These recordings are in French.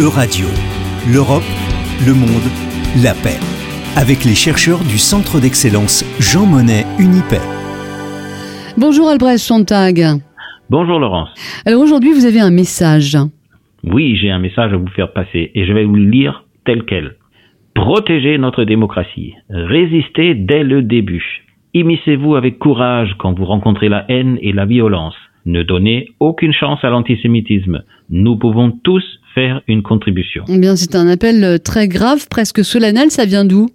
Euradio, l'Europe, le monde, la paix. Avec les chercheurs du Centre d'excellence Jean Monnet Unipay. Bonjour Albrecht Sontag. Bonjour Laurence. Alors aujourd'hui, vous avez un message. Oui, j'ai un message à vous faire passer et je vais vous le lire tel quel. Protégez notre démocratie. Résistez dès le début. Immiscez-vous avec courage quand vous rencontrez la haine et la violence. Ne donnez aucune chance à l'antisémitisme. Nous pouvons tous faire une contribution. Eh bien, c'est un appel très grave, presque solennel. Ça vient d'où?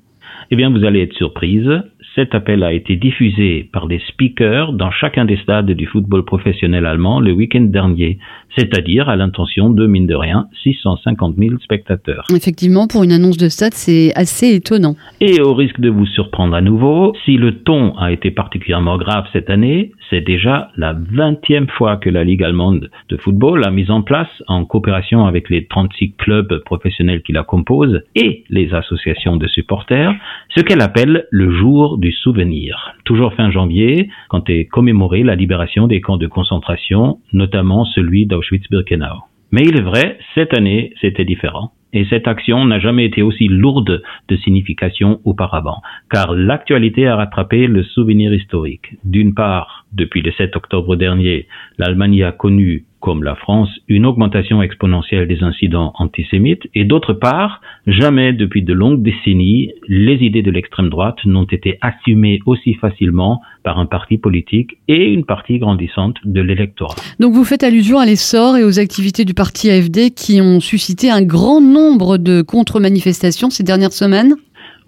Eh bien, vous allez être surprise. Cet appel a été diffusé par des speakers dans chacun des stades du football professionnel allemand le week-end dernier, c'est-à-dire à, l'intention de, mine de rien, 650 000 spectateurs. Effectivement, pour une annonce de stade, c'est assez étonnant. Et au risque de vous surprendre à nouveau, si le ton a été particulièrement grave cette année, c'est déjà la vingtième fois que la Ligue allemande de football a mis en place, en coopération avec les 36 clubs professionnels qui la composent et les associations de supporters, ce qu'elle appelle le jour du souvenir. Toujours fin janvier, quand est commémorée la libération des camps de concentration, notamment celui d'Auschwitz-Birkenau. Mais il est vrai, cette année, c'était différent. Et cette action n'a jamais été aussi lourde de signification auparavant, car l'actualité a rattrapé le souvenir historique. D'une part, depuis le 7 octobre dernier, l'Allemagne a connu comme la France, une augmentation exponentielle des incidents antisémites, et d'autre part, jamais depuis de longues décennies, les idées de l'extrême droite n'ont été assumées aussi facilement par un parti politique et une partie grandissante de l'électorat. Donc vous faites allusion à l'essor et aux activités du parti AFD qui ont suscité un grand nombre de contre-manifestations ces dernières semaines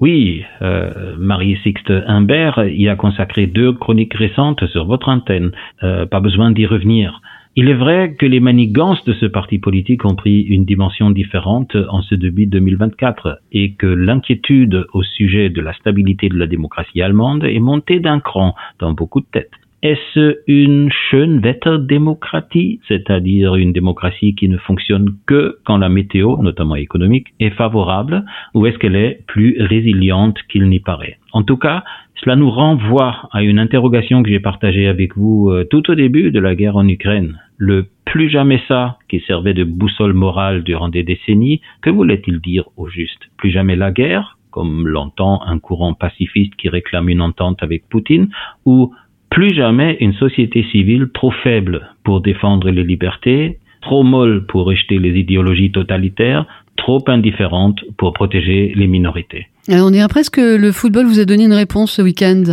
oui, euh, Marie-Sixte Imbert y a consacré deux chroniques récentes sur votre antenne. Euh, pas besoin d'y revenir. Il est vrai que les manigances de ce parti politique ont pris une dimension différente en ce début 2024 et que l'inquiétude au sujet de la stabilité de la démocratie allemande est montée d'un cran dans beaucoup de têtes. Est-ce une Schönwetter-démocratie, c'est-à-dire une démocratie qui ne fonctionne que quand la météo, notamment économique, est favorable, ou est-ce qu'elle est plus résiliente qu'il n'y paraît? En tout cas, cela nous renvoie à une interrogation que j'ai partagée avec vous euh, tout au début de la guerre en Ukraine. Le plus jamais ça, qui servait de boussole morale durant des décennies, que voulait-il dire au juste? Plus jamais la guerre, comme l'entend un courant pacifiste qui réclame une entente avec Poutine, ou plus jamais une société civile trop faible pour défendre les libertés, trop molle pour rejeter les idéologies totalitaires, trop indifférente pour protéger les minorités. Alors on dirait presque que le football vous a donné une réponse ce week-end.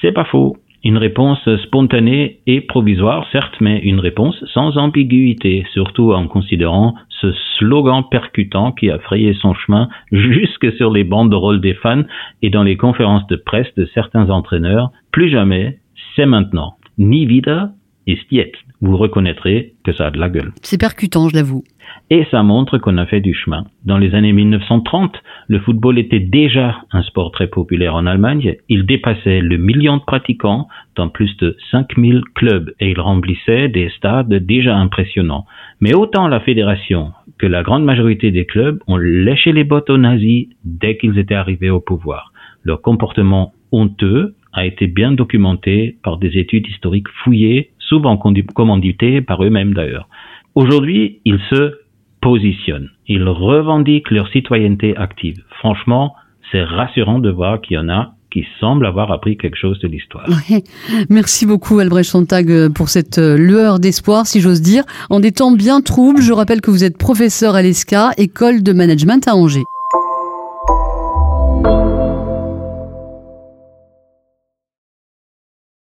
C'est pas faux. Une réponse spontanée et provisoire, certes, mais une réponse sans ambiguïté, surtout en considérant ce slogan percutant qui a frayé son chemin jusque sur les bandes de rôle des fans et dans les conférences de presse de certains entraîneurs. Plus jamais, c'est maintenant. Ni vida ist jetzt. Vous reconnaîtrez que ça a de la gueule. C'est percutant, je l'avoue. Et ça montre qu'on a fait du chemin. Dans les années 1930, le football était déjà un sport très populaire en Allemagne. Il dépassait le million de pratiquants dans plus de 5000 clubs et il remplissait des stades déjà impressionnants. Mais autant la fédération que la grande majorité des clubs ont léché les bottes aux nazis dès qu'ils étaient arrivés au pouvoir. Leur comportement honteux a été bien documenté par des études historiques fouillées, souvent commanditées par eux-mêmes d'ailleurs. Aujourd'hui, ils se positionnent, ils revendiquent leur citoyenneté active. Franchement, c'est rassurant de voir qu'il y en a qui semblent avoir appris quelque chose de l'histoire. Merci beaucoup Albrecht Sontag pour cette euh, lueur d'espoir, si j'ose dire. En des temps bien troubles, je rappelle que vous êtes professeur à l'ESCA, école de management à Angers.